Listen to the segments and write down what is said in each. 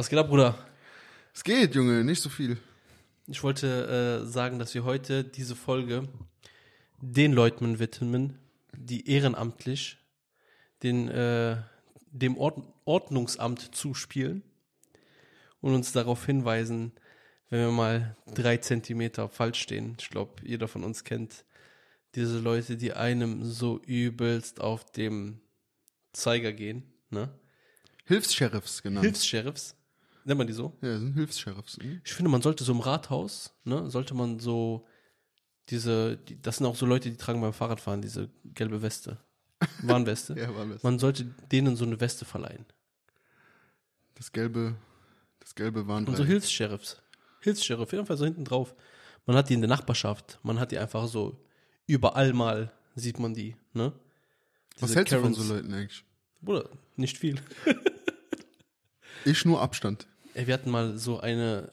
Was geht ab, Bruder? Es geht, Junge, nicht so viel. Ich wollte äh, sagen, dass wir heute diese Folge den Leuten widmen, die ehrenamtlich den, äh, dem Ord Ordnungsamt zuspielen und uns darauf hinweisen, wenn wir mal drei Zentimeter falsch stehen. Ich glaube, jeder von uns kennt diese Leute, die einem so übelst auf dem Zeiger gehen. Ne? Hilfs-Sheriffs genannt. Hilfs-Sheriffs. Nennt man die so? ja, das sind Hilfs-Sheriffs. Mhm. Ich finde, man sollte so im Rathaus, ne, sollte man so diese, die, das sind auch so Leute, die tragen beim Fahrradfahren diese gelbe Weste. Warnweste. Ja, war das. Man sollte denen so eine Weste verleihen. Das gelbe, das gelbe Und so. Hilfs-Sheriffs. Hilfs-Sheriff, jedenfalls so hinten drauf. Man hat die in der Nachbarschaft. Man hat die einfach so überall mal sieht man die, ne? Was Diese hältst du von Karens. so Leuten eigentlich? Bruder, nicht viel. Ich nur Abstand. Ey, wir hatten mal so eine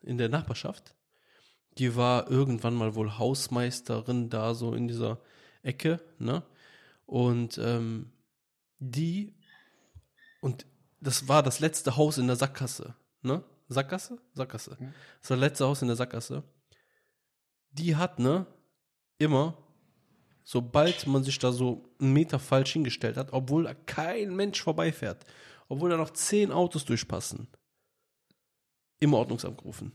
in der Nachbarschaft. Die war irgendwann mal wohl Hausmeisterin da so in dieser Ecke, ne? Und ähm, die und das war das letzte Haus in der Sackgasse, ne? Sackgasse? Sackgasse. Das war das letzte Haus in der Sackgasse. Die hat, ne, immer, sobald man sich da so einen Meter falsch hingestellt hat, obwohl da kein Mensch vorbeifährt, obwohl da noch zehn Autos durchpassen, immer Ordnungsamt gerufen.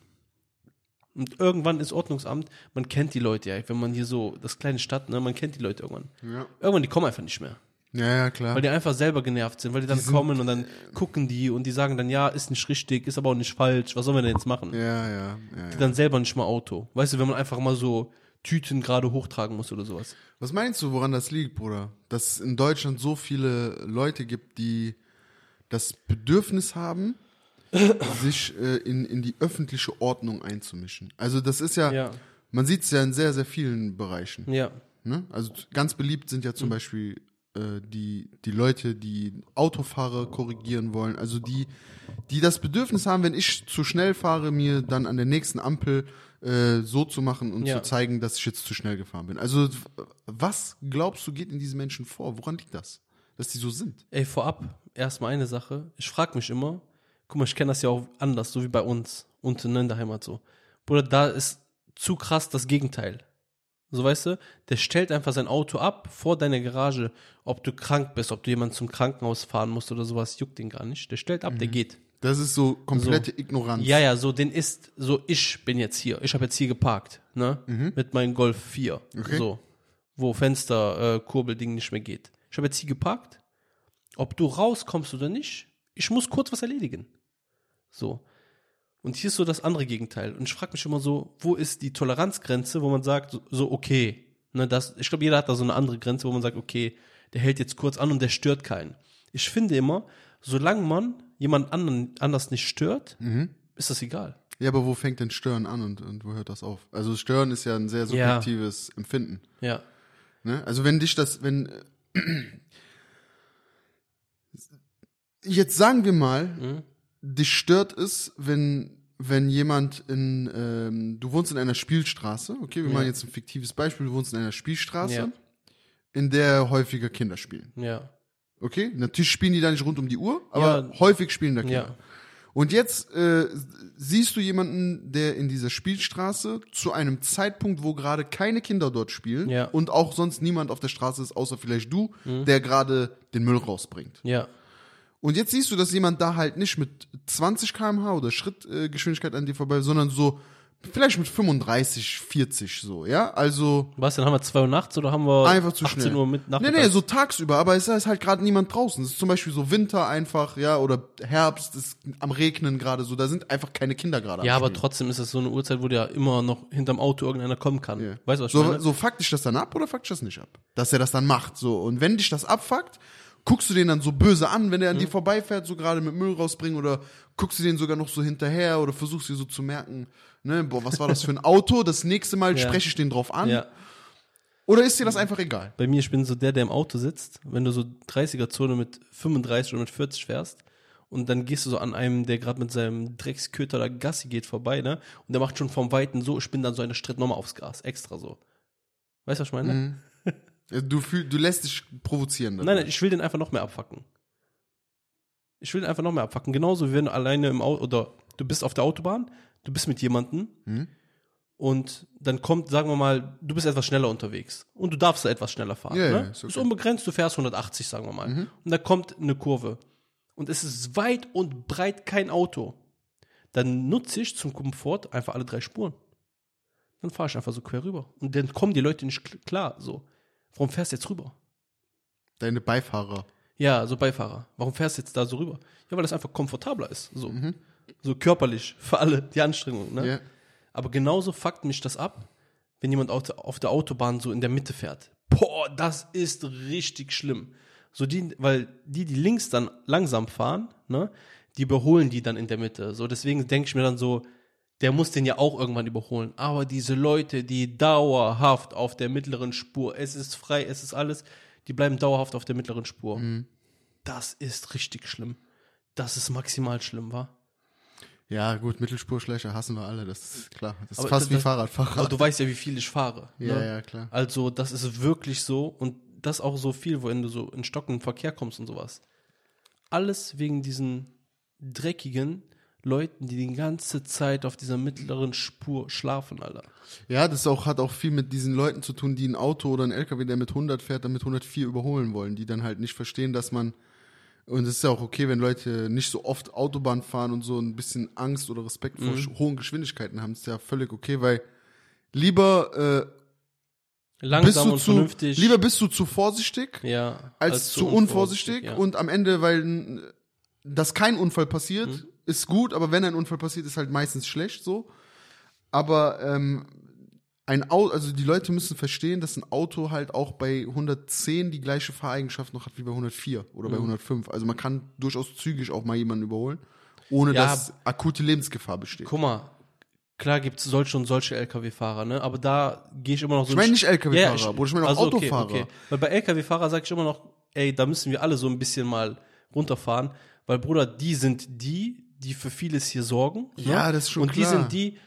Und irgendwann ist Ordnungsamt, man kennt die Leute ja, wenn man hier so, das kleine Stadt, ne, man kennt die Leute irgendwann. Ja. Irgendwann, die kommen einfach nicht mehr. Ja, ja, klar. Weil die einfach selber genervt sind, weil die dann kommen und dann gucken die und die sagen dann, ja, ist nicht richtig, ist aber auch nicht falsch, was sollen wir denn jetzt machen? ja, ja, ja, ja. Dann selber nicht mal Auto. Weißt du, wenn man einfach mal so Tüten gerade hochtragen muss oder sowas. Was meinst du, woran das liegt, Bruder? Dass es in Deutschland so viele Leute gibt, die das Bedürfnis haben, sich äh, in, in die öffentliche Ordnung einzumischen. Also das ist ja, Ja. man sieht es ja in sehr, sehr vielen Bereichen. Ja. Ne? Also ganz beliebt sind ja Mhm. zum Beispiel äh, die, die Leute, die Autofahrer korrigieren wollen. Also die, die das Bedürfnis haben, wenn ich zu schnell fahre, mir dann an der nächsten Ampel äh, so zu machen und Ja. zu zeigen, dass ich jetzt zu schnell gefahren bin. Also was glaubst du geht in diesen Menschen vor? Woran liegt das? Dass die so sind? Ey, vorab, erstmal eine Sache. Ich frage mich immer, guck mal, ich kenne das ja auch anders, so wie bei uns, unten in der Heimat so. Bruder, da ist zu krass das Gegenteil. So weißt du, der stellt einfach sein Auto ab vor deiner Garage, ob du krank bist, ob du jemanden zum Krankenhaus fahren musst oder sowas, juckt den gar nicht. Der stellt ab, der geht. Das ist so komplette Ignoranz. Ja, ja, so den ist, so ich bin jetzt hier, ich habe jetzt hier geparkt, ne, mit meinem Golf 4, Okay. so, wo Fenster, äh, Kurbelding nicht mehr geht. Ich habe jetzt hier geparkt, ob du rauskommst oder nicht, ich muss kurz was erledigen. So. Und hier ist so das andere Gegenteil. Und ich frage mich immer so, wo ist die Toleranzgrenze, wo man sagt, so, okay, ne, das, ich glaube, jeder hat da so eine andere Grenze, wo man sagt, okay, der hält jetzt kurz an und der stört keinen. Ich finde immer, solange man jemand anderen anders nicht stört, ist das egal. Ja, aber wo fängt denn Stören an und, und wo hört das auf? Also Stören ist ja ein sehr Ja. subjektives Empfinden. Ja. Ne? Also wenn dich das, wenn jetzt sagen wir mal, Mhm. Dich stört es, wenn wenn jemand in ähm, du wohnst in einer Spielstraße, okay, wir Ja. machen jetzt ein fiktives Beispiel, du wohnst in einer Spielstraße, Ja. in der häufiger Kinder spielen. Ja. Okay, natürlich spielen die da nicht rund um die Uhr, aber Ja. häufig spielen da Kinder. Ja. Und jetzt äh, siehst du jemanden, der in dieser Spielstraße zu einem Zeitpunkt, wo gerade keine Kinder dort spielen Ja. und auch sonst niemand auf der Straße ist, außer vielleicht du, der gerade den Müll rausbringt. Ja. Und jetzt siehst du, dass jemand da halt nicht mit 20 km/h oder Schrittgeschwindigkeit äh, an dir vorbei, sondern so vielleicht mit 35, 40 so, ja? Also Was, dann haben wir 2 Uhr nachts oder haben wir einfach zu 18 schnell. Uhr mit nee, Nachmittags? nee, so tagsüber, aber es ist halt gerade niemand draußen. Es ist zum Beispiel so Winter einfach, ja, oder Herbst, es ist am Regnen gerade so, da sind einfach keine Kinder gerade. Ja, aber trotzdem ist es so eine Uhrzeit, wo ja immer noch hinterm Auto irgendeiner kommen kann. Ja. Weißt du, was ich meine? So, so fuckt dich das dann ab oder fuckt dich das nicht ab? Dass er das dann macht, so. Und wenn dich das abfuckt, guckst du den dann so böse an, wenn er an Mhm. dir vorbeifährt, so gerade mit Müll rausbringen oder guckst du den sogar noch so hinterher oder versuchst dir so zu merken, ne, boah, was war das für ein Auto? Das nächste Mal Ja. spreche ich den drauf an. Ja. Oder ist dir das einfach egal? Bei mir, ich bin so der, der im Auto sitzt, wenn du so 30er-Zone mit 35 oder mit 40 fährst und dann gehst du so an einem, der gerade mit seinem Drecksköter oder Gassi geht, vorbei, ne? Und der macht schon vom Weiten so, ich bin dann so eine Stritt nochmal aufs Gas, extra so. Weißt du, was ich meine? Mhm. Du, fühl, du lässt dich provozieren. Nein, nein, ich will den einfach noch mehr abfacken. Ich will ihn einfach noch mehr abfacken. Genauso wie wenn du alleine im Auto, oder du bist auf der Autobahn, du bist mit jemandem Mhm. und dann kommt, sagen wir mal, du bist etwas schneller unterwegs und du darfst da etwas schneller fahren. Ja, ja, ne? ist okay. Ist unbegrenzt, du fährst 180, sagen wir mal. Und da kommt eine Kurve und es ist weit und breit kein Auto. Dann nutze ich zum Komfort einfach alle drei Spuren. Dann fahre ich einfach so quer rüber. Und dann kommen die Leute nicht kl- klar. So, warum fährst du jetzt rüber? Deine Beifahrer. Ja, so Beifahrer. Warum fährst du jetzt da so rüber? Ja, weil das einfach komfortabler ist. So, so körperlich für alle die Anstrengung. Ne? Ja. Aber genauso fuckt mich das ab, wenn jemand auf der, auf der Autobahn so in der Mitte fährt. Boah, das ist richtig schlimm. So die, weil die, die links dann langsam fahren, ne, die überholen die dann in der Mitte. So, deswegen denke ich mir dann so, der muss den ja auch irgendwann überholen. Aber diese Leute, die dauerhaft auf der mittleren Spur, es ist frei, es ist alles, die bleiben dauerhaft auf der mittleren Spur. Das ist richtig schlimm. Das ist maximal schlimm, war. Ja, gut, Mittelspurschläger hassen wir alle, das ist klar. Das ist Aber fast das- wie Fahrradfahrer. Aber du weißt ja, wie viel ich fahre. ja, ne? ja, klar. Also, das ist wirklich so und das auch so viel, wenn du so in stockenden Verkehr kommst und sowas. Alles wegen diesen dreckigen Leuten, die die ganze Zeit auf dieser mittleren Spur schlafen, Alter. Ja, das auch, hat auch viel mit diesen Leuten zu tun, die ein Auto oder ein LKW, der mit 100 fährt, dann mit 104 überholen wollen, die dann halt nicht verstehen, dass man, und es ist ja auch okay, wenn Leute nicht so oft Autobahn fahren und so ein bisschen Angst oder Respekt vor sch- hohen Geschwindigkeiten haben, ist ja völlig okay, weil lieber, äh, bist Langsam du und zu, vernünftig. lieber bist du zu vorsichtig, ja, als, zu unvorsichtig ja. und am Ende, weil dass kein Unfall passiert, Mhm. ist gut, aber wenn ein Unfall passiert, ist halt meistens schlecht so. Aber ähm, ein Auto, also die Leute müssen verstehen, dass ein Auto halt auch bei 110 die gleiche Fahreigenschaft noch hat wie bei 104 oder Mhm. bei 105. Also man kann durchaus zügig auch mal jemanden überholen, ohne Ja, dass akute Lebensgefahr besteht. Guck mal, klar gibt es solche und solche LKW-Fahrer, ne? Aber da gehe ich immer noch so. Ich meine ein nicht LKW-Fahrer, Ja, Bruder, ich meine auch also okay, Autofahrer. Okay. Weil bei LKW-Fahrer sage ich immer noch, ey, da müssen wir alle so ein bisschen mal runterfahren, weil Bruder, die sind die, die für vieles hier sorgen. Ja, ne? das ist schon Und die klar. sind die,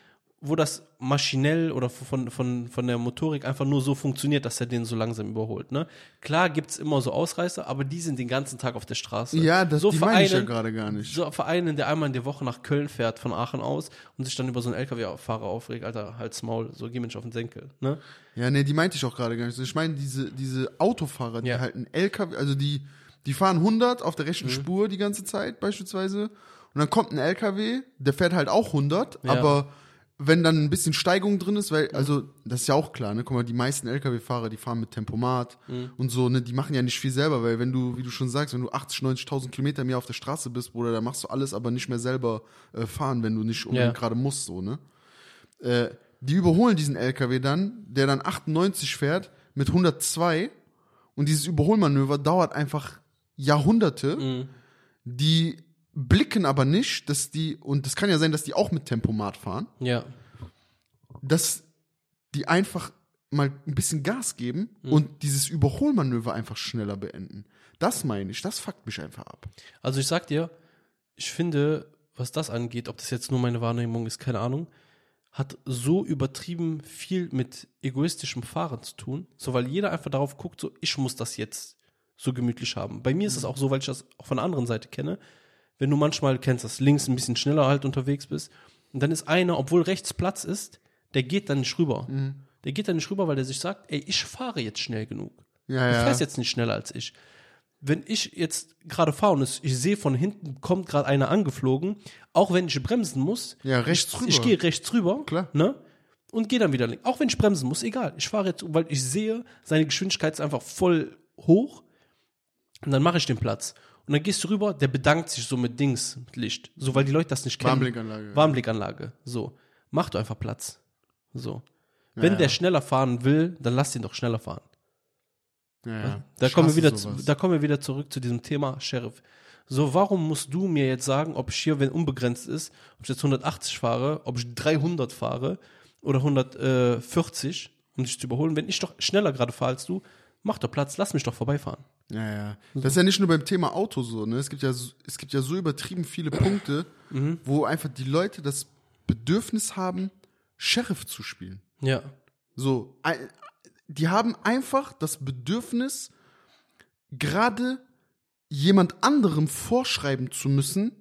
wo das maschinell oder von, von, von der Motorik einfach nur so funktioniert, dass er den so langsam überholt. Ne? Klar gibt's immer so Ausreißer, aber die sind den ganzen Tag auf der Straße. Ja, das so die meine ich ja gerade gar nicht. so Vereinen, der einmal in der Woche nach Köln fährt von Aachen aus und sich dann über so einen LKW-Fahrer aufregt, Alter, halt's Maul, so geh mir nicht auf den Senkel, ne? Ja, nee, die meinte ich auch gerade gar nicht. Ich meine diese, diese Autofahrer, die Ja. halt ein LKW, also die, die fahren 100 auf der rechten Mhm. Spur die ganze Zeit beispielsweise und dann kommt ein LKW, der fährt halt auch 100, Ja. aber wenn dann ein bisschen Steigung drin ist, Mhm. weil, also, das ist ja auch klar, ne, guck mal, die meisten LKW-Fahrer, die fahren mit Tempomat Mhm. und so, ne, die machen ja nicht viel selber, weil wenn du, wie du schon sagst, wenn du 80, 90.000 Kilometer mehr auf der Straße bist, Bruder, da machst du alles aber nicht mehr selber äh, fahren, wenn du nicht unbedingt Ja. gerade musst, so, ne. Äh, die überholen diesen LKW dann, der dann 98 fährt mit 102 und dieses Überholmanöver dauert einfach Jahrhunderte. Mhm. Die blicken aber nicht, dass die, und das kann ja sein, dass die auch mit Tempomat fahren, Ja. dass die einfach mal ein bisschen Gas geben und dieses Überholmanöver einfach schneller beenden. Das meine ich, das fuckt mich einfach ab. Also ich sag dir, ich finde, was das angeht, ob das jetzt nur meine Wahrnehmung ist, keine Ahnung, hat so übertrieben viel mit egoistischem Fahren zu tun, so weil jeder einfach darauf guckt, so ich muss das jetzt so gemütlich haben. Bei mir ist es auch so, weil ich das auch von der anderen Seite kenne, wenn du manchmal kennst, dass links ein bisschen schneller halt unterwegs bist und dann ist einer, obwohl rechts Platz ist, der geht dann nicht rüber. Der geht dann nicht rüber, weil der sich sagt, ey, ich fahre jetzt schnell genug. Ja, Du ja. fährst jetzt nicht schneller als ich. Wenn ich jetzt gerade fahre und ich sehe von hinten kommt gerade einer angeflogen, auch wenn ich bremsen muss, Ja, rechts ich, rüber. ich gehe rechts rüber, Klar. ne? Und gehe dann wieder links. Auch wenn ich bremsen muss, egal. Ich fahre jetzt, weil ich sehe, seine Geschwindigkeit ist einfach voll hoch. Und dann mache ich den Platz. Und dann gehst du rüber, der bedankt sich so mit Dings, mit Licht. So, weil die Leute das nicht kennen. Warnblinkanlage. Warnblinkanlage. So. Mach doch einfach Platz. So. Wenn ja. der schneller fahren will, dann lass ihn doch schneller fahren. Ja. Da kommen, wir wieder, zu, da kommen wir wieder zurück zu diesem Thema Sheriff. So, warum musst du mir jetzt sagen, ob ich hier, wenn unbegrenzt ist, ob ich jetzt 180 fahre, ob ich 300 fahre oder 140, um dich zu überholen? Wenn ich doch schneller gerade fahre als du, mach doch Platz, lass mich doch vorbeifahren. Ja, ja. Das ist ja nicht nur beim Thema Auto so, ne? Es gibt ja, so- es gibt ja so übertrieben viele Punkte, Mhm. wo einfach die Leute das Bedürfnis haben, Sheriff zu spielen. Ja. So, die haben einfach das Bedürfnis, gerade jemand anderem vorschreiben zu müssen,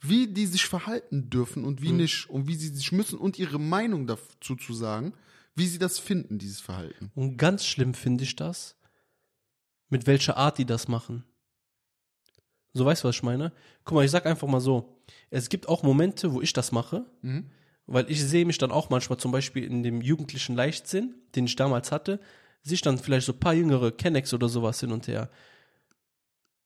wie die sich verhalten dürfen und wie nicht und wie sie sich müssen und ihre Meinung dazu zu sagen, wie sie das finden, dieses Verhalten. Und ganz schlimm finde ich das, mit welcher Art die das machen. So weißt du, was ich meine? Guck mal, ich sag einfach mal so, es gibt auch Momente, wo ich das mache, weil ich sehe mich dann auch manchmal zum Beispiel in dem jugendlichen Leichtsinn, den ich damals hatte, sehe ich dann vielleicht so ein paar jüngere Kennex oder sowas hin und her.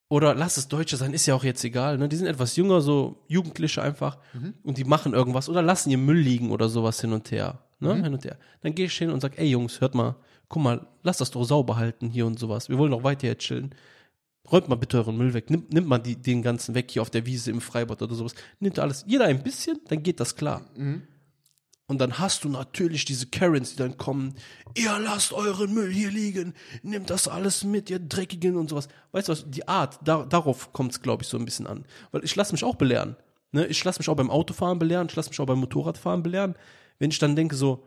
Oder lass es Deutsche sein, ist ja auch jetzt egal. Ne? Die sind etwas jünger, so Jugendliche einfach, und die machen irgendwas oder lassen ihr Müll liegen oder sowas hin und her. Ne? Hin und her. Dann gehe ich hin und sag, ey Jungs, hört mal, guck mal, lass das doch sauber halten hier und sowas. Wir wollen doch weiter hier chillen. Räumt mal bitte euren Müll weg. Nimmt, nimmt mal die, den ganzen weg hier auf der Wiese im Freibad oder sowas. Nimmt alles, jeder ein bisschen, dann geht das klar. Und dann hast du natürlich diese Karens, die dann kommen, ihr lasst euren Müll hier liegen, nehmt das alles mit, ihr Dreckigen und sowas. Weißt du was, die Art, da, darauf kommt es, glaube ich, so ein bisschen an. Weil ich lasse mich auch belehren. Ne? Ich lasse mich auch beim Autofahren belehren, ich lasse mich auch beim Motorradfahren belehren. Wenn ich dann denke so,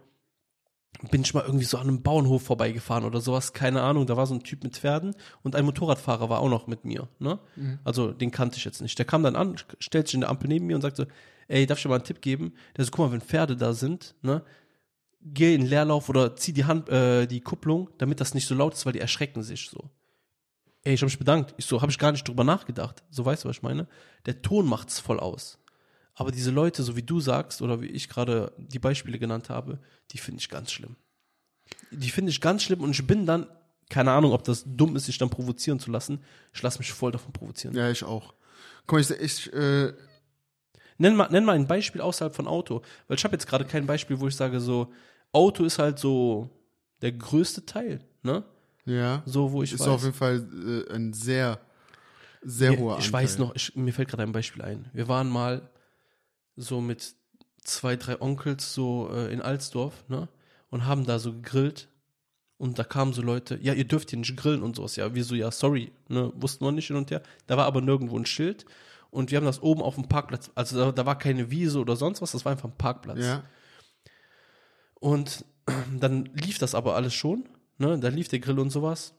bin ich mal irgendwie so an einem Bauernhof vorbeigefahren oder sowas, keine Ahnung, da war so ein Typ mit Pferden und ein Motorradfahrer war auch noch mit mir, ne? Also den kannte ich jetzt nicht. Der kam dann an, stellt sich in der Ampel neben mir und sagte, ey, darf ich dir mal einen Tipp geben? Der so, guck mal, wenn Pferde da sind, ne? Geh in den Leerlauf oder zieh die Hand, äh, die Kupplung, damit das nicht so laut ist, weil die erschrecken sich so. Ey, ich habe mich bedankt. Ich so, habe ich gar nicht drüber nachgedacht. So weißt du, was ich meine? Der Ton macht's voll aus. Aber diese Leute, so wie du sagst oder wie ich gerade die Beispiele genannt habe, die finde ich ganz schlimm. Die finde ich ganz schlimm und ich bin dann, keine Ahnung, ob das dumm ist, sich dann provozieren zu lassen. Ich lasse mich voll davon provozieren. Ja, ich auch. Guck mal, ich, ich äh, Nenn, mal, nenn mal ein Beispiel außerhalb von Auto. Weil ich habe jetzt gerade kein Beispiel, wo ich sage, so, Auto ist halt so der größte Teil, ne? ja, So, wo ich ist weiß. auf jeden Fall äh, ein sehr, sehr Ja, hoher ich Anteil. weiß noch, ich, mir fällt gerade ein Beispiel ein. Wir waren mal so mit zwei, drei Onkels so äh, in Alsdorf, ne? Und haben da so gegrillt. Und da kamen so Leute, ja, ihr dürft hier nicht grillen und sowas. Ja, wir so, ja, sorry, ne? Wussten wir nicht hin und her. Da war aber nirgendwo ein Schild. Und wir haben das oben auf dem Parkplatz, also da, da war keine Wiese oder sonst was, das war einfach ein Parkplatz. Ja, Und dann lief das aber alles schon, ne? Da lief der Grill und sowas.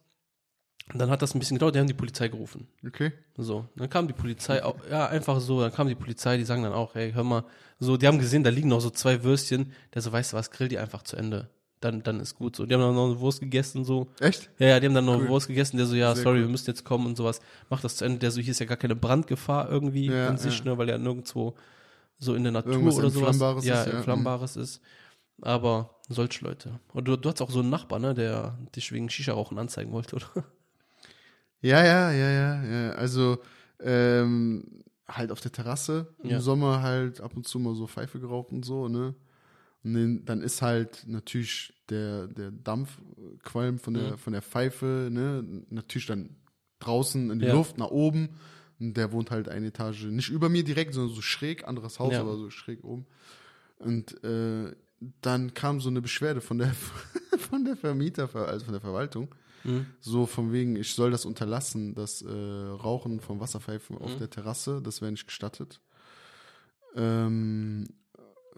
Und dann hat das ein bisschen gedauert, die haben die Polizei gerufen. okay. So, dann kam die Polizei, au- ja, einfach so, dann kam die Polizei, die sagen dann auch, hey, hör mal, so, die haben gesehen, da liegen noch so zwei Würstchen, der so, weißt du was, grill die einfach zu Ende. Dann, dann ist gut so. Die haben dann noch eine Wurst gegessen, so. Echt? Ja, ja, die haben dann noch eine Cool. Wurst gegessen, der so, ja, Sehr sorry, cool. wir müssen jetzt kommen und sowas. Mach das zu Ende. Der so, hier ist ja gar keine Brandgefahr irgendwie Ja, an sich, ja. ne, weil er nirgendwo so in der Natur Irgendwas oder sowas. Ja, ist, ja. Entflammbares ist. Aber solche Leute. Und du, du hast auch so einen Nachbar, ne, der dich wegen Shisha-Rauchen anzeigen wollte, oder? Ja, ja, ja, ja, ja. Also ähm, halt auf der Terrasse im Ja. Sommer halt ab und zu mal so Pfeife geraucht und so, ne? Und dann- ist halt natürlich der, der Dampfqualm von der, Mhm. von der Pfeife, ne? Natürlich dann draußen in die Ja. Luft, nach oben. Und der wohnt halt eine Etage, nicht über mir direkt, sondern so schräg, anderes Haus, Ja. aber so schräg oben. Und äh, dann kam so eine Beschwerde von der, von der Vermieter, also von der Verwaltung. Mhm. So von wegen, ich soll das unterlassen, das äh, Rauchen von Wasserpfeifen auf Mhm. der Terrasse, das wäre nicht gestattet. Ähm,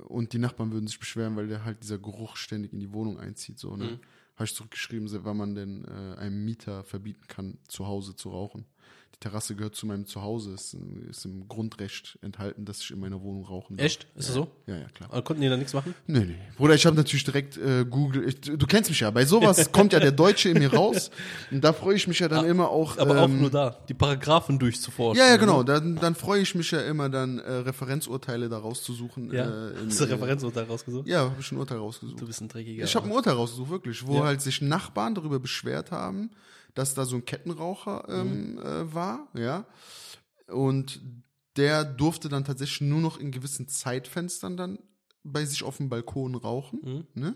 und die Nachbarn würden sich beschweren, weil der halt dieser Geruch ständig in die Wohnung einzieht. So, ne? Mhm. Habe ich zurückgeschrieben, wann man denn äh, einem Mieter verbieten kann, zu Hause zu rauchen. Die Terrasse gehört zu meinem Zuhause, ist, ist im Grundrecht enthalten, dass ich in meiner Wohnung rauchen darf. Echt? Ist das so? Ja, ja, klar. Aber konnten die da nichts machen? Nee, nee. Bruder, ich habe natürlich direkt äh, Google. Ich, du kennst mich ja. Bei sowas kommt ja der Deutsche in mir raus. Und da freue ich mich ja dann immer auch. Aber auch ähm, nur da, die Paragraphen durchzuforschen. Ja, ja, ne? genau. Dann, dann freue ich mich ja immer, dann äh, Referenzurteile da rauszusuchen. Ja, Äh, in, hast du äh, Referenzurteil rausgesucht? Ja, habe ich ein Urteil rausgesucht. Du bist ein dreckiger. Ich habe ein Urteil rausgesucht, wirklich, wo Ja. halt sich Nachbarn darüber beschwert haben, dass da so ein Kettenraucher ähm, Mhm. äh, war, ja. Und der durfte dann tatsächlich nur noch in gewissen Zeitfenstern dann bei sich auf dem Balkon rauchen, Mhm. ne?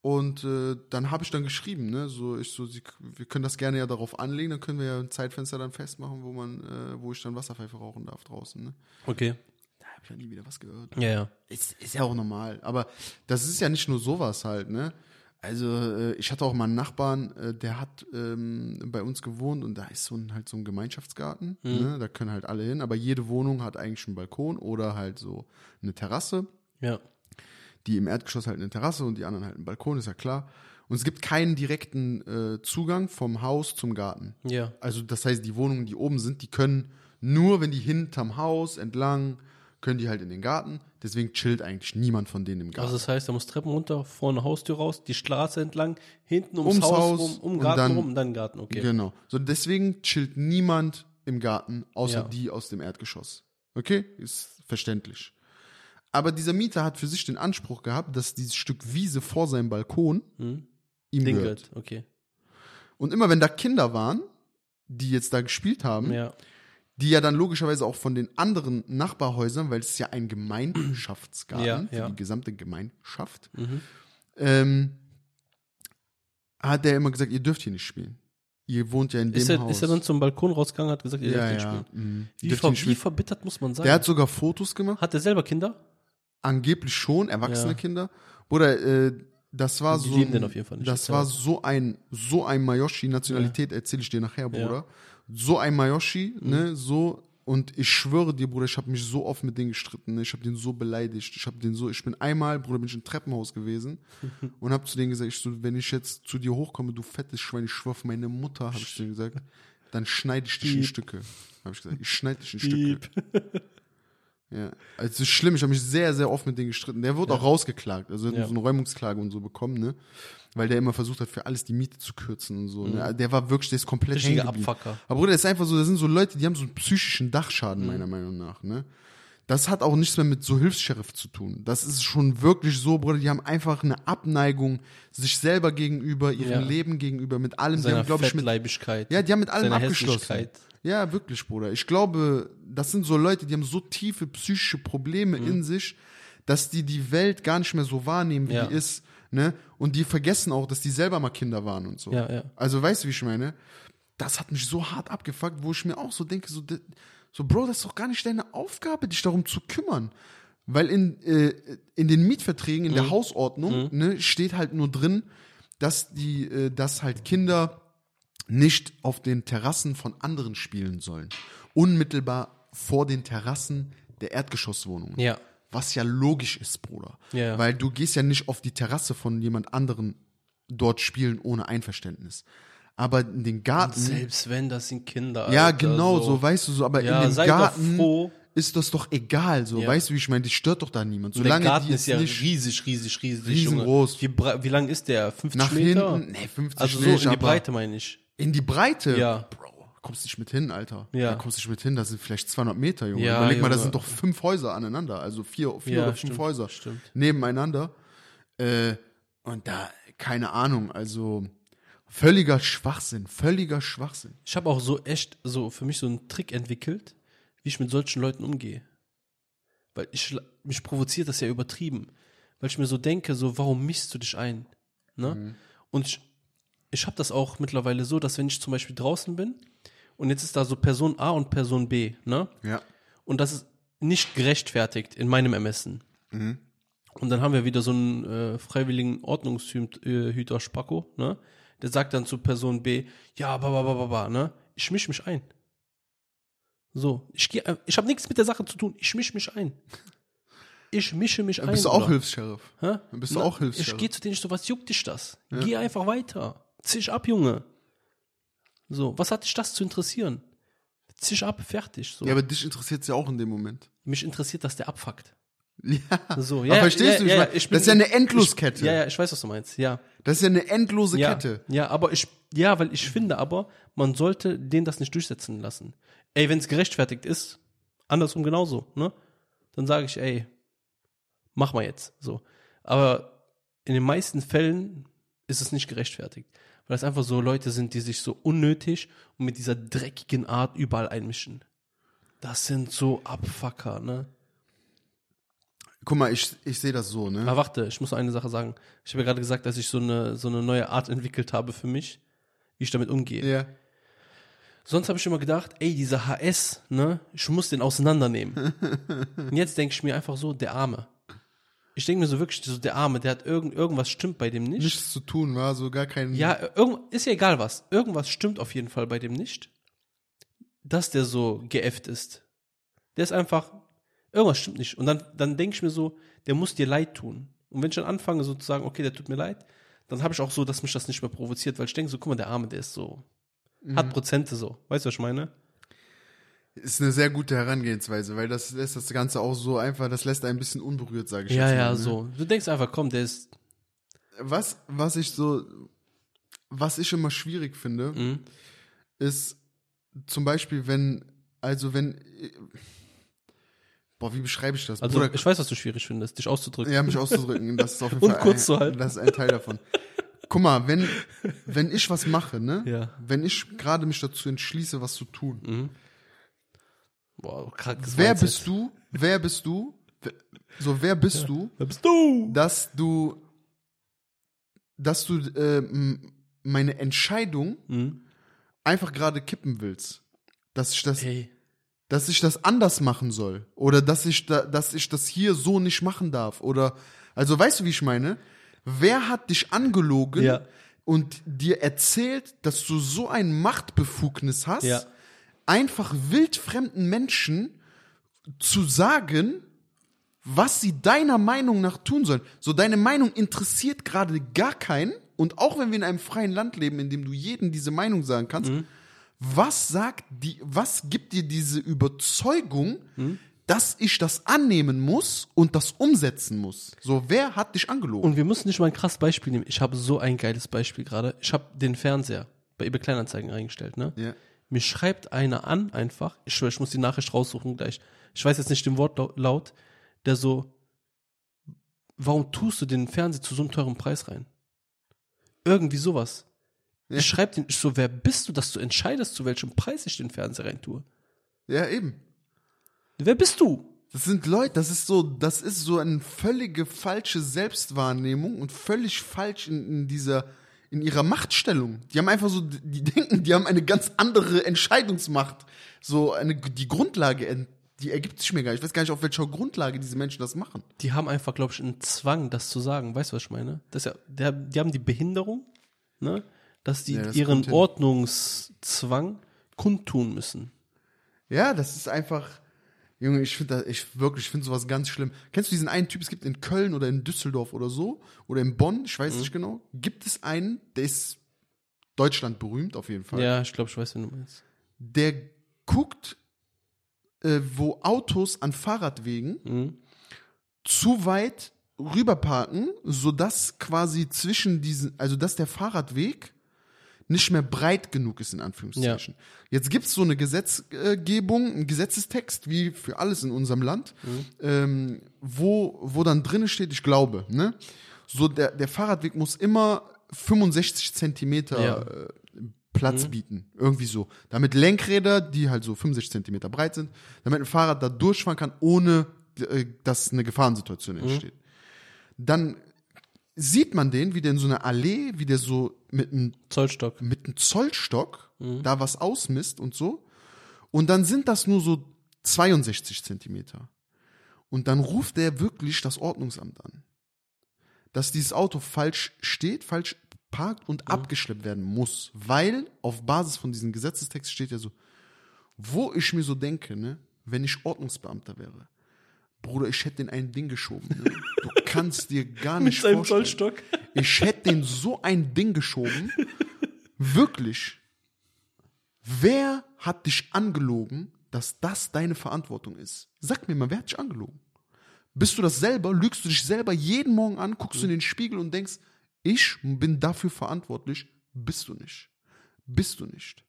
Und äh, dann habe ich dann geschrieben, ne, so ich so, sie, wir können das gerne ja darauf anlegen, dann können wir ja ein Zeitfenster dann festmachen, wo man, äh, wo ich dann Wasserpfeife rauchen darf draußen, ne? Okay. Da habe ich ja nie wieder was gehört. Ja, ja. Ist, ist ja auch normal. Aber das ist ja nicht nur sowas halt, ne? Also, äh, ich hatte auch mal einen Nachbarn, äh, der hat ähm, bei uns gewohnt und da ist so ein, halt so ein Gemeinschaftsgarten. Ne? Da können halt alle hin, aber jede Wohnung hat eigentlich einen Balkon oder halt so eine Terrasse. Ja. Die im Erdgeschoss halt eine Terrasse und die anderen halt einen Balkon, ist ja klar. Und es gibt keinen direkten äh, Zugang vom Haus zum Garten. Ja. Also das heißt, die Wohnungen, die oben sind, die können nur, wenn die hinterm Haus entlang, können die halt in den Garten. Deswegen chillt eigentlich niemand von denen im Garten. Also das heißt, er muss Treppen runter, vorne Haustür raus, die Straße entlang, hinten ums, Ums Haus, Haus rum, um den Garten dann- rum und dann den Garten, okay. Genau. So deswegen chillt niemand im Garten, außer Ja. die aus dem Erdgeschoss. Okay? Ist verständlich. Aber dieser Mieter hat für sich den Anspruch gehabt, dass dieses Stück Wiese vor seinem Balkon Hm? ihm gehört. gehört, okay. Und immer wenn da Kinder waren, die jetzt da gespielt haben, Ja. Die ja dann logischerweise auch von den anderen Nachbarhäusern, weil es ist ja ein Gemeinschaftsgarten Ja, für ja. die gesamte Gemeinschaft, Mhm. ähm, hat der immer gesagt, ihr dürft hier nicht spielen. Ihr wohnt ja in dem Ist er, Haus. ist er dann zum Balkon rausgegangen, hat gesagt, ihr ja, dürft nicht ja. spielen. mhm. Wie, ver nicht wie verbittert muss man sein? Der hat sogar Fotos gemacht, hat er selber Kinder? angeblich schon, erwachsene. Kinder. Bruder, äh, das war Die so. lieben ein- den auf jeden Fall nicht, Das war so ein, so ein Mayoshi-Nationalität, erzähle ich dir nachher, Bruder. So ein Mayoshi, Mhm. ne, so. Und ich schwöre dir, Bruder, ich habe mich so oft mit denen gestritten, ne? ich habe den so beleidigt, ich habe den so, ich bin einmal, Bruder, bin ich im Treppenhaus gewesen und habe zu denen gesagt, ich so, wenn ich jetzt zu dir hochkomme, du fettes Schwein, ich schwör auf meine Mutter, habe ich zu denen gesagt, dann schneide ich dich in Piep. Stücke. Habe ich gesagt, ich schneide dich in Stücke. Piep. Ja, also es ist schlimm, ich habe mich sehr, sehr oft mit denen gestritten. Der wurde auch rausgeklagt, also er hat Ja. so eine Räumungsklage und so bekommen, ne? Weil der immer versucht hat, für alles die Miete zu kürzen und so. Ne? Der war wirklich, der ist komplett Mhm. Hängen. Abfucker. Aber Bruder, das ist einfach so, das sind so Leute, die haben so einen psychischen Dachschaden, Mhm. meiner Meinung nach, ne? Das hat auch nichts mehr mit so Hilfs-Sheriff zu tun. Das ist schon wirklich so, Bruder, die haben einfach eine Abneigung sich selber gegenüber, ihrem Ja. Leben gegenüber, mit allem. Die Seiner haben, glaube ich, mit ja, die haben mit allem abgeschlossen. Ja, wirklich, Bruder. Ich glaube, das sind so Leute, die haben so tiefe psychische Probleme Mhm. in sich, dass die die Welt gar nicht mehr so wahrnehmen, wie Ja. die ist. Ne? Und die vergessen auch, dass die selber mal Kinder waren und so. Ja, ja. Also, weißt du, wie ich meine? Das hat mich so hart abgefuckt, wo ich mir auch so denke, so, so Bro, das ist doch gar nicht deine Aufgabe, dich darum zu kümmern. Weil in, äh, in den Mietverträgen, in Mhm. der Hausordnung, ne, steht halt nur drin, dass die, äh, dass halt Kinder nicht auf den Terrassen von anderen spielen sollen. Unmittelbar vor den Terrassen der Erdgeschosswohnungen. Ja. Was ja logisch ist, Bruder. Ja. Weil du gehst ja nicht auf die Terrasse von jemand anderen dort spielen ohne Einverständnis. Aber in den Garten. Selbst wenn, das sind Kinder. ja, Alter, genau, so. weißt du so, aber Ja, in dem sei Garten ist das doch egal, so, Ja. weißt du, wie ich meine, die stört doch da niemand. Und der Solange Garten ist ja nicht riesig, riesig, riesig. Riesengroß. Wie, wie lang ist der? 50 nach Meter? hinten, nee, 50 also so nicht, in die Breite meine ich. in die Breite. Ja. Kommst nicht mit hin, Alter. Ja. Da kommst nicht mit hin, das sind vielleicht 200 Meter, Junge. Ja, Überleg mal, das Junge. sind doch fünf Häuser aneinander, also vier, vier Ja, oder fünf stimmt, Häuser stimmt. nebeneinander. Äh, und da, keine Ahnung, also völliger Schwachsinn, völliger Schwachsinn. Ich habe auch so echt so für mich so einen Trick entwickelt, wie ich mit solchen Leuten umgehe. Weil ich mich provoziert das ja übertrieben, weil ich mir so denke, so warum mischst du dich ein, ne? Mhm. Und ich, ich habe das auch mittlerweile so, dass wenn ich zum Beispiel draußen bin und jetzt ist da so Person A und Person B, ne? Ja. Und das ist nicht gerechtfertigt in meinem Ermessen. Mhm. Und dann haben wir wieder so einen äh, freiwilligen Ordnungshüter Spacko, ne? Der sagt dann zu Person B, ja, ba, ba, ba, ba, ba, ne? Ich misch mich ein. So, ich geh, äh, ich habe nichts mit der Sache zu tun. Ich misch mich ein. Ich mische mich ein. Bist du auch. Hilfs-Sheriff? Bist du Na, auch Hilfs-Sheriff? Ich gehe zu denen ich so, was juckt dich das? Geh einfach weiter. Zisch ab, Junge. So, was hat dich das zu interessieren? Zisch ab, fertig. So. Ja, aber dich interessiert es ja auch in dem Moment. Mich interessiert, dass der abfuckt. Ja. So, aber ja, verstehst ja, du? Ich ja, mein, ich das ist ja bin- eine Endloskette. Ja, ja, ich weiß, was du meinst. Ja. Das ist ja eine endlose Ja, Kette. ja, aber ich, ja, weil ich finde aber, man sollte denen das nicht durchsetzen lassen. Ey, wenn es gerechtfertigt ist, andersrum genauso, ne? Dann sage ich, ey, mach mal jetzt, so. Aber in den meisten Fällen ist es nicht gerechtfertigt. Weil es einfach so Leute sind, die sich so unnötig und mit dieser dreckigen Art überall einmischen. Das sind so Abfucker, ne? Guck mal, ich, ich sehe das so, ne? Aber warte, ich muss eine Sache sagen. Ich habe ja gerade gesagt, dass ich so eine, so eine neue Art entwickelt habe für mich, wie ich damit umgehe. Ja. Sonst habe ich immer gedacht, ey, dieser HS, ne, ich muss den auseinandernehmen. Und jetzt denke ich mir einfach so, der Arme. Ich denke mir so wirklich, so der Arme, der hat irgend, irgendwas stimmt bei dem nicht. Nichts zu tun, war so gar kein. Ja, irgend, ist ja egal was. Irgendwas stimmt auf jeden Fall bei dem nicht, dass der so geäfft ist. Der ist einfach, irgendwas stimmt nicht. Und dann, dann denke ich mir so, der muss dir leid tun. Und wenn ich dann anfange so zu sagen, okay, der tut mir leid, dann habe ich auch so, dass mich das nicht mehr provoziert, weil ich denke so, guck mal, der Arme, der ist so, Mhm. hat Prozente so. Weißt du, was ich meine? Ist eine sehr gute Herangehensweise, weil das lässt das Ganze auch so einfach, das lässt ein bisschen unberührt, sage ich Ja, jetzt ja, mal, ne? so. Du denkst einfach, komm, der ist, Was, was ich so, was ich immer schwierig finde, mhm. ist zum Beispiel, wenn, also wenn, boah, wie beschreibe ich das? also Bruder, ich weiß, was du schwierig findest, dich auszudrücken. ja, mich auszudrücken, das ist auf jeden Und Fall kurz ein, zu halten. das ist ein Teil davon. Guck mal, wenn, wenn ich was mache, ne? Ja. Wenn ich gerade mich dazu entschließe, was zu tun, Mhm. Boah, krankes wer Mindset. bist du? Wer bist du? Wer- So, wer bist du? Wer bist du? dass du, dass du äh, meine Entscheidung Mhm. einfach gerade kippen willst. Dass ich das, Ey, dass ich das anders machen soll. Oder dass ich da, dass ich das hier so nicht machen darf. Oder, also weißt du, wie ich meine? Wer hat dich angelogen Ja. und dir erzählt, dass du so ein Machtbefugnis hast, Ja. Einfach wildfremden Menschen zu sagen, was sie deiner Meinung nach tun sollen. So, deine Meinung interessiert gerade gar keinen. Und auch wenn wir in einem freien Land leben, in dem du jedem diese Meinung sagen kannst, was sagt die, was gibt dir diese Überzeugung, dass ich das annehmen muss und das umsetzen muss? So, wer hat dich angelogen? Und wir müssen nicht mal ein krasses Beispiel nehmen. Ich habe so ein geiles Beispiel gerade. Ich habe den Fernseher bei eBay Kleinanzeigen eingestellt, ne? Ja. Mir schreibt einer an einfach, ich ich muss die Nachricht raussuchen gleich. Ich weiß jetzt nicht den Wortlaut, der so, warum tust du den Fernseher zu so einem teuren Preis rein? Irgendwie sowas. Ja. Ich schreibe den, ich so, wer bist du, dass du entscheidest, zu welchem Preis ich den Fernseher rein tue? ja, eben. Wer bist du? Das sind Leute, das ist so, das ist so eine völlige falsche Selbstwahrnehmung und völlig falsch in, in dieser, in ihrer Machtstellung. Die haben einfach so, die denken, die haben eine ganz andere Entscheidungsmacht. So eine, die Grundlage, die ergibt sich mir gar nicht. Ich weiß gar nicht, auf welcher Grundlage diese Menschen das machen. Die haben einfach, glaube ich, einen Zwang, das zu sagen. Weißt du, was ich meine? Das ja, der, die haben die Behinderung, ne? dass die Ja, das ihren. Ordnungszwang kundtun müssen. Ja, das ist einfach, Junge, ich finde ich wirklich, ich finde sowas ganz schlimm. Kennst du diesen einen Typ, es gibt in Köln oder in Düsseldorf oder so, oder in Bonn, ich weiß nicht genau, gibt es einen, der ist Deutschland berühmt auf jeden Fall. Ja, ich glaube, ich weiß, wen du meinst. der guckt, äh, wo Autos an Fahrradwegen Mhm. zu weit rüberparken, sodass quasi zwischen diesen, also dass der Fahrradweg nicht mehr breit genug ist, in Anführungszeichen. Jetzt gibt's so eine Gesetzgebung, einen Gesetzestext, wie für alles in unserem Land, ähm, wo, wo dann drinne steht, ich glaube, ne? So, der, der Fahrradweg muss immer 65 Zentimeter Ja. äh, Platz bieten. Irgendwie so. Damit Lenkräder, die halt so 65 Zentimeter breit sind, damit ein Fahrrad da durchfahren kann, ohne äh, dass eine Gefahrensituation entsteht. Dann sieht man den, wie der in so einer Allee, wie der so mit einem Zollstock. mit einem Zollstock da was ausmisst und so. Und dann sind das nur so 62 Zentimeter. Und dann ruft der wirklich das Ordnungsamt an. Dass dieses Auto falsch steht, falsch parkt und abgeschleppt werden muss. Weil auf Basis von diesem Gesetzestext steht ja so, wo ich mir so denke, ne, wenn ich Ordnungsbeamter wäre, Bruder, ich hätte den ein Ding geschoben. Ne? Du kannst dir gar nicht vorstellen. Ich hätte den so ein Ding geschoben. Wirklich. Wer hat dich angelogen, dass das deine Verantwortung ist? Sag mir mal, wer hat dich angelogen? Bist du das selber? Lügst du dich selber jeden Morgen an, guckst du in den Spiegel und denkst, ich bin dafür verantwortlich? Bist du nicht. Bist du nicht.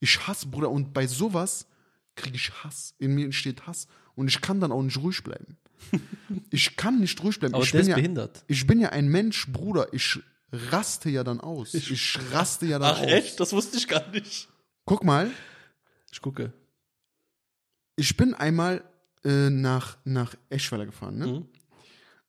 Ich hasse, Bruder, und bei sowas kriege ich Hass. In mir entsteht Hass und ich kann dann auch nicht ruhig bleiben. Ich kann nicht ruhig bleiben. Aber ich der bin ist ja, behindert. ich bin ja ein Mensch, Bruder. Ich raste ja dann aus. Ich, raste ja dann aus. Das wusste ich gar nicht. Guck mal, Ich gucke. ich bin einmal äh, nach, nach Eschweiler gefahren, ne? Mhm.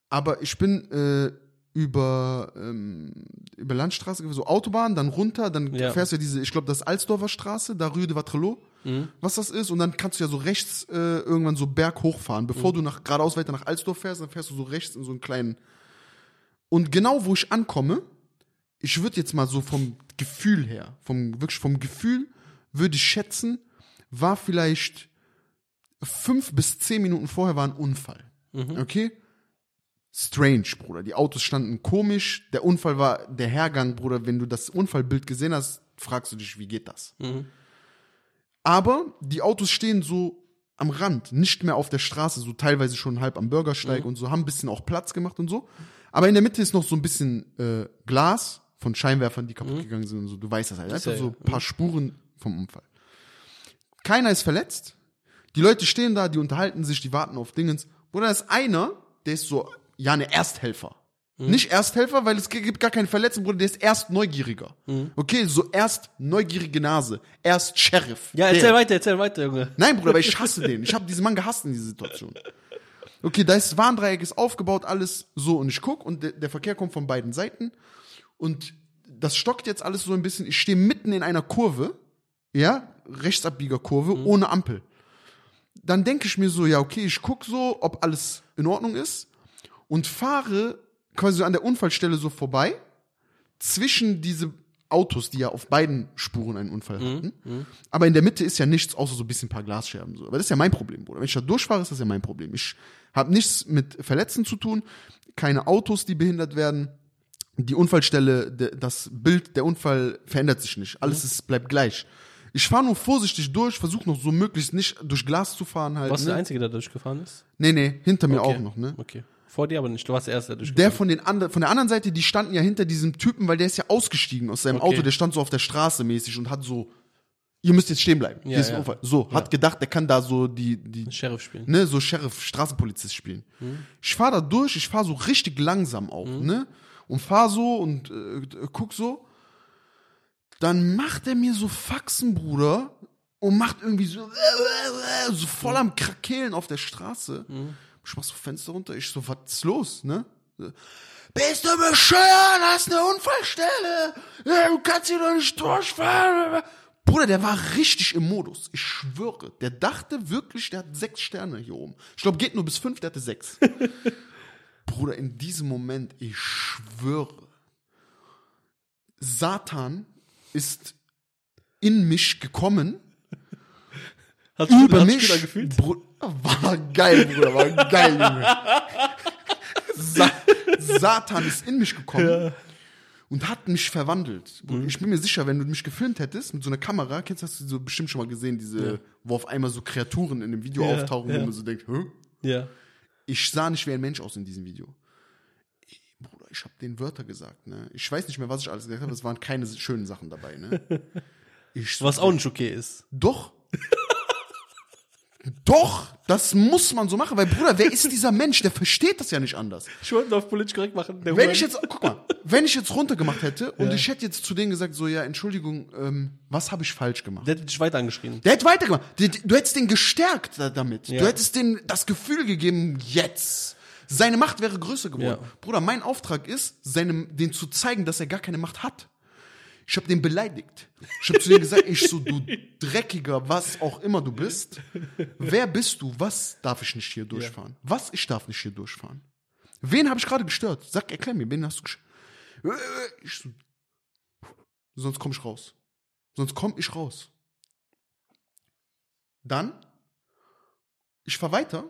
Aber ich bin äh, über, ähm, über Landstraße, so Autobahn, dann runter, dann Ja. fährst du ja diese, ich glaube, das Alsdorfer Straße, da Rue de Vatrelot, Mhm. was das ist. Und dann kannst du ja so rechts äh, irgendwann so berg hochfahren. Bevor Mhm. du nach geradeaus weiter nach Alsdorf fährst, dann fährst du so rechts in so einen kleinen. Und genau wo ich ankomme, ich würde jetzt mal so vom Gefühl her, vom wirklich vom Gefühl, würde ich schätzen, war vielleicht fünf bis zehn Minuten vorher war ein Unfall. Mhm. Okay? strange, Bruder. Die Autos standen komisch. Der Unfall war der Hergang, Bruder. Wenn du das Unfallbild gesehen hast, fragst du dich, wie geht das? Aber die Autos stehen so am Rand, nicht mehr auf der Straße, so teilweise schon halb am Bürgersteig und so, haben ein bisschen auch Platz gemacht und so. Aber in der Mitte ist noch so ein bisschen äh, Glas von Scheinwerfern, die kaputt gegangen sind und so. Du weißt das halt. Einfach ja, so ein paar Spuren vom Unfall. Keiner ist verletzt. Die Leute stehen da, die unterhalten sich, die warten auf Dingens. Oder ist einer, der ist so, ja, eine Ersthelfer. Mhm. Nicht Ersthelfer, weil es gibt gar keine Verletzten, Bruder, der ist erst neugieriger. Mhm. Okay, so erst neugierige Nase, erst Sheriff. Ja, Der. erzähl weiter, erzähl weiter, Junge. Nein, Bruder, weil ich hasse den. Ich habe diesen Mann gehasst in dieser Situation. Okay, da ist Warndreieck ist aufgebaut, alles so und ich guck und der, der Verkehr kommt von beiden Seiten und das stockt jetzt alles so ein bisschen. Ich stehe mitten in einer Kurve, ja, Rechtsabbiegerkurve ohne Ampel. Dann denke ich mir so, ja, okay, ich guck so, ob alles in Ordnung ist und fahre quasi so an der Unfallstelle so vorbei zwischen diese Autos, die ja auf beiden Spuren einen Unfall hatten. Aber in der Mitte ist ja nichts, außer so ein bisschen ein paar Glasscherben. So. Aber das ist ja mein Problem, Bruder. Wenn ich da durchfahre, ist das ja mein Problem. Ich habe nichts mit Verletzten zu tun, keine Autos, die behindert werden. Die Unfallstelle, das Bild, der Unfall verändert sich nicht. Alles ist, bleibt gleich. Ich fahre nur vorsichtig durch, versuche noch so möglichst nicht durch Glas zu fahren halt. Warst du ne? der Einzige, der durchgefahren ist? Nee, nee, hinter mir Okay. auch noch, ne? Okay. Vor dir aber nicht. Du warst der Erste, der Der von den anderen, von der anderen Seite, die standen ja hinter diesem Typen, weil der ist ja ausgestiegen aus seinem Okay. Auto, der stand so auf der Straße mäßig und hat so, ihr müsst jetzt stehen bleiben. Ja, ja. So, hat gedacht, der kann da so die, die. Sheriff spielen. ne, so Sheriff, Straßenpolizist spielen. Ich fahr da durch, ich fahr so richtig langsam auch, ne? Und fahr so und äh, guck so. Dann macht er mir so Faxen, Bruder, und macht irgendwie so, so voll am Krakeelen auf der Straße. Ich mach so Fenster runter, ich so, was ist los, ne? Bist du bescheuert? Hast eine Unfallstelle? Du kannst hier doch nicht durchfahren. Bruder, der war richtig im Modus. Ich schwöre. Der dachte wirklich, der hat sechs Sterne hier oben. Ich glaube, geht nur bis fünf, der hatte sechs. Bruder, in diesem Moment, ich schwöre, Satan ist in mich gekommen, Hast du über hast du mich. da gefühlt? War geil, Bruder, war geil, Junge. Sa Satan ist in mich gekommen und hat mich verwandelt. Mhm. Ich bin mir sicher, wenn du mich gefilmt hättest mit so einer Kamera, kennst du, hast du so bestimmt schon mal gesehen, diese, wo auf einmal so Kreaturen in dem Video Ja, auftauchen, ja. wo man so denkt, Hä? Ja. ich sah nicht wie ein Mensch aus in diesem Video. Ey, Bruder, ich habe den Wörter gesagt, ne? Ich weiß nicht mehr, was ich alles gesagt habe, es waren keine schönen Sachen dabei, ne? Ich Was auch nicht okay ist. Doch. Doch, das muss man so machen, weil Bruder, wer ist dieser Mensch? Der versteht das ja nicht anders. Ich wollte auf politisch korrekt machen. Wenn Huren- ich jetzt, guck mal, wenn ich jetzt runtergemacht hätte und Ja. ich hätte jetzt zu denen gesagt, so, ja, Entschuldigung, ähm, was habe ich falsch gemacht? Der hat dich weiter angeschrien. Der hätte weitergemacht. Du, du hättest den gestärkt da- damit. Ja. Du hättest den das Gefühl gegeben, jetzt. Seine Macht wäre größer geworden. Ja. Bruder, mein Auftrag ist, seinem, den zu zeigen, dass er gar keine Macht hat. Ich habe den beleidigt. Ich habe zu dem gesagt, ich so, du dreckiger, was auch immer du bist. Wer bist du? Was darf ich nicht hier durchfahren? Was? Ich darf nicht hier durchfahren. Wen habe ich gerade gestört? Sag, erklär mir, wen hast du gestört? Ich so, sonst komme ich raus. Sonst komme ich raus. Dann, ich fahr weiter,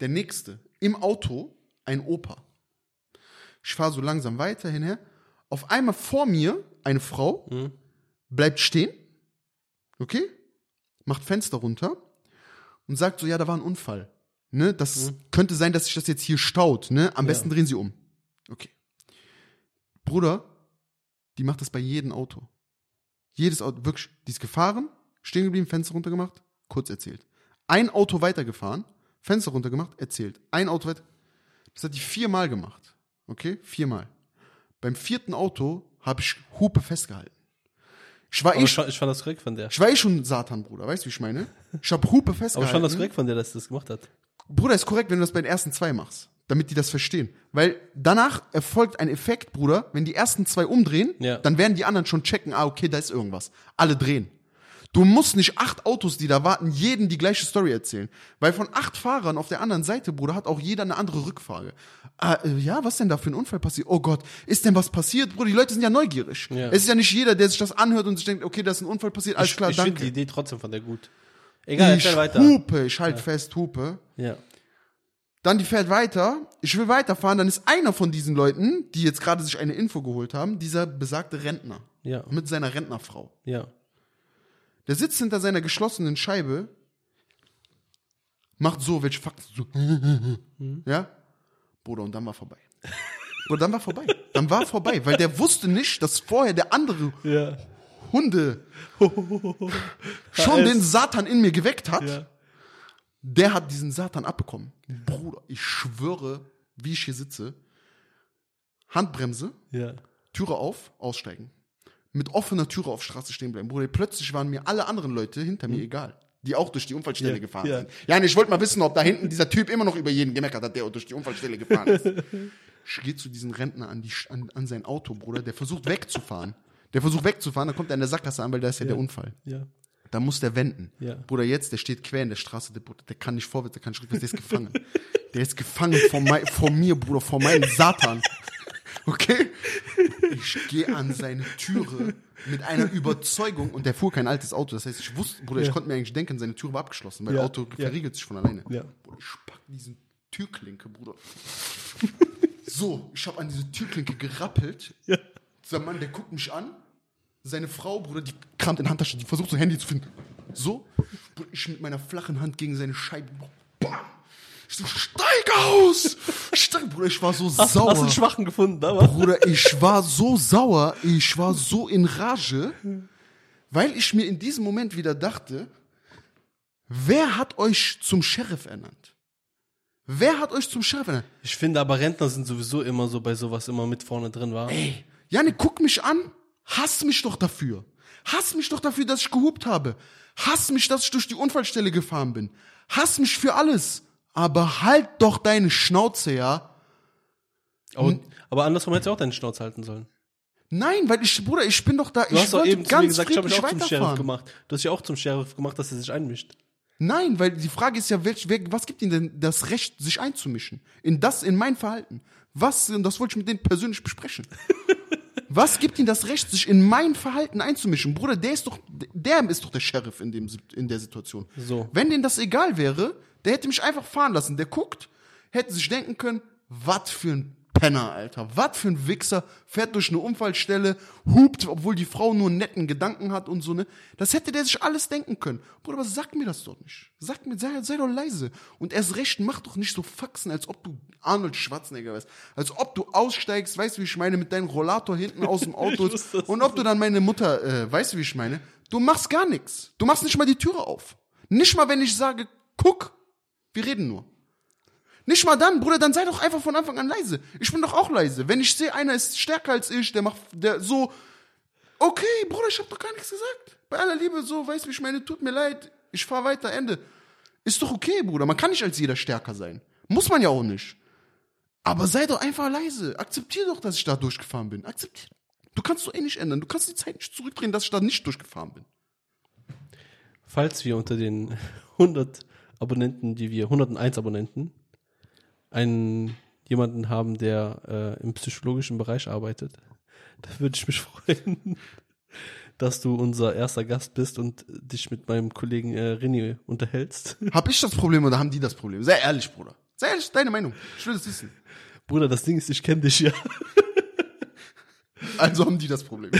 der nächste, im Auto, ein Opa. Ich fahre so langsam weiter hinher. Auf einmal vor mir eine Frau Mhm. bleibt stehen, okay, macht Fenster runter und sagt so, ja, da war ein Unfall. Ne, das könnte sein, dass sich das jetzt hier staut. Ne? Am besten drehen Sie um. Okay. Bruder, die macht das bei jedem Auto. Jedes Auto, wirklich, die ist gefahren, stehen geblieben, Fenster runtergemacht, kurz erzählt. Ein Auto weitergefahren, Fenster runtergemacht, erzählt. Ein Auto weiter. Das hat die viermal gemacht. Okay? Viermal. Beim vierten Auto habe ich Hupe festgehalten. Ich war, eh, ich, fand- ich fand das korrekt von der. ich war eh schon Satan, Bruder. Weißt du, wie ich meine? Ich habe Hupe Aber ich festgehalten. fand das korrekt von der, dass sie das gemacht hat. Bruder, ist korrekt, wenn du das bei den ersten zwei machst. Damit die das verstehen. Weil danach erfolgt ein Effekt, Bruder, wenn die ersten zwei umdrehen, Ja. dann werden die anderen schon checken, ah, okay, da ist irgendwas. Alle drehen. Du musst nicht acht Autos, die da warten, jeden die gleiche Story erzählen. Weil von acht Fahrern auf der anderen Seite, Bruder, hat auch jeder eine andere Rückfrage. Ah, äh, ja, was denn da für ein Unfall passiert? Oh Gott, ist denn was passiert? Bruder, die Leute sind ja neugierig. Ja. Es ist ja nicht jeder, der sich das anhört und sich denkt, okay, da ist ein Unfall passiert, alles ich klar, ich finde danke. die Idee trotzdem von der gut. Egal, ich weiter. hupe, ich halt fest, hupe. Ja. Dann die fährt weiter. Ich will weiterfahren. Dann ist einer von diesen Leuten, die jetzt gerade sich eine Info geholt haben, dieser besagte Rentner Ja. mit seiner Rentnerfrau. Ja. Der sitzt hinter seiner geschlossenen Scheibe, macht so, welche Fakten so. Ja? Bruder, und dann war vorbei. Bruder, dann war vorbei. Dann war vorbei, weil der wusste nicht, dass vorher der andere Ja. Hunde schon den Satan in mir geweckt hat. Ja. Der hat diesen Satan abbekommen. Bruder, ich schwöre, wie ich hier sitze, Handbremse, Ja. Türe auf, aussteigen. Mit offener Türe auf Straße stehen bleiben. Bruder, plötzlich waren mir alle anderen Leute hinter mir egal. Die auch durch die Unfallstelle Ja, gefahren ja. sind. Ja, und ich wollte mal wissen, ob da hinten dieser Typ immer noch über jeden gemeckert hat, der durch die Unfallstelle gefahren ist. Ich gehe zu diesem Rentner an, die, an, an sein Auto, Bruder. Der versucht wegzufahren. Der versucht wegzufahren, dann kommt er in der Sackgasse an, weil da ist ja, der Unfall. Ja. Da muss der wenden. Ja. Bruder, jetzt, der steht quer in der Straße, der, Bruder, der kann nicht vorwärts, der kann nicht rückwärts, der ist gefangen. der ist gefangen vor, mei, vor mir, Bruder, vor meinem Satan. Okay? Ich gehe an seine Türe mit einer Überzeugung und der fuhr kein altes Auto. Das heißt, ich wusste, Bruder, ich Ja. konnte mir eigentlich denken, seine Tür war abgeschlossen, weil Ja. das Auto verriegelt sich von alleine. Ja. Bruder, ich pack diesen Türklinke, Bruder. so, ich habe an diese Türklinke gerappelt. Ja. Dieser Mann, der guckt mich an. Seine Frau, Bruder, die kramt in Handtasche, die versucht so ein Handy zu finden. So, ich mit meiner flachen Hand gegen seine Scheibe. Bam! Ich so, steig aus! Steig, Bruder, ich war so Hast, sauer. hast einen Schwachen gefunden, aber. Bruder, ich war so sauer, ich war so in Rage, weil ich mir in diesem Moment wieder dachte, wer hat euch zum Sheriff ernannt? Wer hat euch zum Sheriff ernannt? Ich finde aber Rentner sind sowieso immer so bei sowas immer mit vorne drin, war. Ey, Janik, guck mich an, hass mich doch dafür. Hass mich doch dafür, dass ich gehupt habe. Hass mich, dass ich durch die Unfallstelle gefahren bin. Hass mich für alles. Aber halt doch deine Schnauze, ja? Aber, aber andersrum hättest du auch deine Schnauze halten sollen. Nein, weil ich, Bruder, ich bin doch da, Du ich hast doch eben ganz gesagt, ich habe mich auch zum Sheriff gemacht. Du hast ja auch zum Sheriff gemacht, dass er sich einmischt. Nein, weil die Frage ist ja, welch, wer, was gibt ihnen denn das Recht, sich einzumischen? In das, in mein Verhalten. Was, und das wollte ich mit denen persönlich besprechen. was gibt ihnen das Recht, sich in mein Verhalten einzumischen? Bruder, der ist doch, der ist doch der Sheriff in, dem, in der Situation. So. Wenn denen das egal wäre, der hätte mich einfach fahren lassen. Der guckt, hätte sich denken können, was für ein Penner, Alter. Was für ein Wichser, fährt durch eine Unfallstelle, hupt, obwohl die Frau nur einen netten Gedanken hat und so, ne. Das hätte der sich alles denken können. Bruder, aber sag mir das doch nicht. Sag mir, sei, sei doch leise. Und erst recht, mach doch nicht so Faxen, als ob du Arnold Schwarzenegger wärst. Als ob du aussteigst, weißt du, wie ich meine, mit deinem Rollator hinten aus dem Auto. Und ob du dann meine Mutter, äh, weißt du, wie ich meine? Du machst gar nichts. Du machst nicht mal die Türe auf. Nicht mal, wenn ich sage, guck, wir reden nur. Nicht mal dann, Bruder, dann sei doch einfach von Anfang an leise. Ich bin doch auch leise. Wenn ich sehe, einer ist stärker als ich, der macht, der so, okay, Bruder, ich hab doch gar nichts gesagt. Bei aller Liebe, so, weißt du, ich meine, tut mir leid, ich fahr weiter, Ende. Ist doch okay, Bruder, man kann nicht als jeder stärker sein. Muss man ja auch nicht. Aber sei doch einfach leise. Akzeptier doch, dass ich da durchgefahren bin. Akzeptier. Du kannst doch eh nicht ändern. Du kannst die Zeit nicht zurückdrehen, dass ich da nicht durchgefahren bin. Falls wir unter den 100 Abonnenten, die wir, 101 Abonnenten, einen jemanden haben, der äh, im psychologischen Bereich arbeitet, da würde ich mich freuen, dass du unser erster Gast bist und dich mit meinem Kollegen äh, René unterhältst. Hab ich das Problem oder haben die das Problem? Sei ehrlich, Bruder. Sei ehrlich, deine Meinung. Ich will das wissen. Bruder, das Ding ist, ich kenne dich ja. Also haben die das Problem.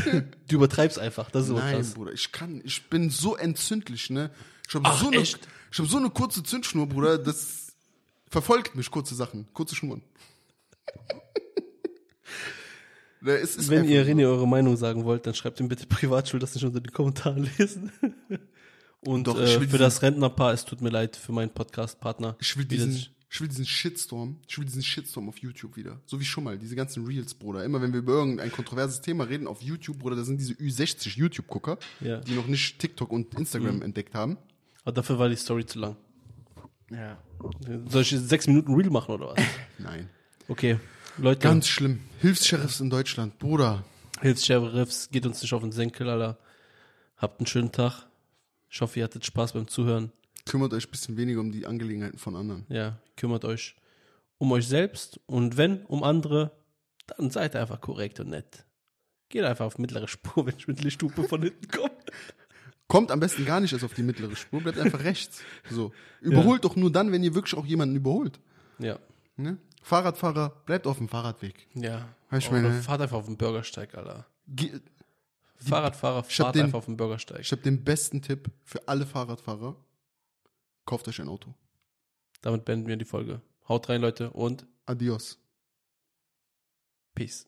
Du übertreibst einfach, das ist so Nein, krass. Bruder, ich kann, ich bin so entzündlich, ne? Ich habe Ach, so eine, echt? Ich habe so eine kurze Zündschnur, Bruder, das verfolgt mich kurze Sachen, kurze Schnuren. Ist Wenn ihr. René eure Meinung sagen wollt, dann schreibt ihm bitte privat, ich will das nicht unter den Kommentaren lesen. Und Doch, ich äh, für diesen- das Rentnerpaar, es tut mir leid für meinen Podcast-Partner. Ich will diesen, ich will diesen Shitstorm, ich will diesen Shitstorm auf YouTube wieder. So wie schon mal, diese ganzen Reels, Bruder. Immer wenn wir über irgendein kontroverses Thema reden auf YouTube, Bruder, da sind diese Ü60 YouTube-Gucker, Ja. die noch nicht TikTok und Instagram Mhm. entdeckt haben. Aber dafür war die Story zu lang. Ja. Soll ich jetzt sechs Minuten Reel machen oder was? Nein. Okay, Leute, Ganz schlimm. Hilfs-Sheriffs in Deutschland, Bruder. Hilfs-Sheriffs, geht uns nicht auf den Senkel, Alter. Habt einen schönen Tag. Ich hoffe, ihr hattet Spaß beim Zuhören. Kümmert euch ein bisschen weniger um die Angelegenheiten von anderen. Ja, kümmert euch um euch selbst und wenn um andere, dann seid einfach korrekt und nett. Geht einfach auf mittlere Spur, wenn ich mit Lichthupe von hinten komme. Kommt am besten gar nicht erst auf die mittlere Spur, bleibt einfach rechts. So. Überholt doch nur dann, wenn ihr wirklich auch jemanden überholt. Ja. Ne? Fahrradfahrer, bleibt auf dem Fahrradweg. Ja. Ich Oder meine- fahrt einfach auf den Bürgersteig, Alter. Ge Fahrradfahrer, Ich fahrt den- einfach auf den Bürgersteig. ich habe den besten Tipp für alle Fahrradfahrer. Kauft euch ein Auto. Damit beenden wir die Folge. Haut rein, Leute, und Adios. Peace.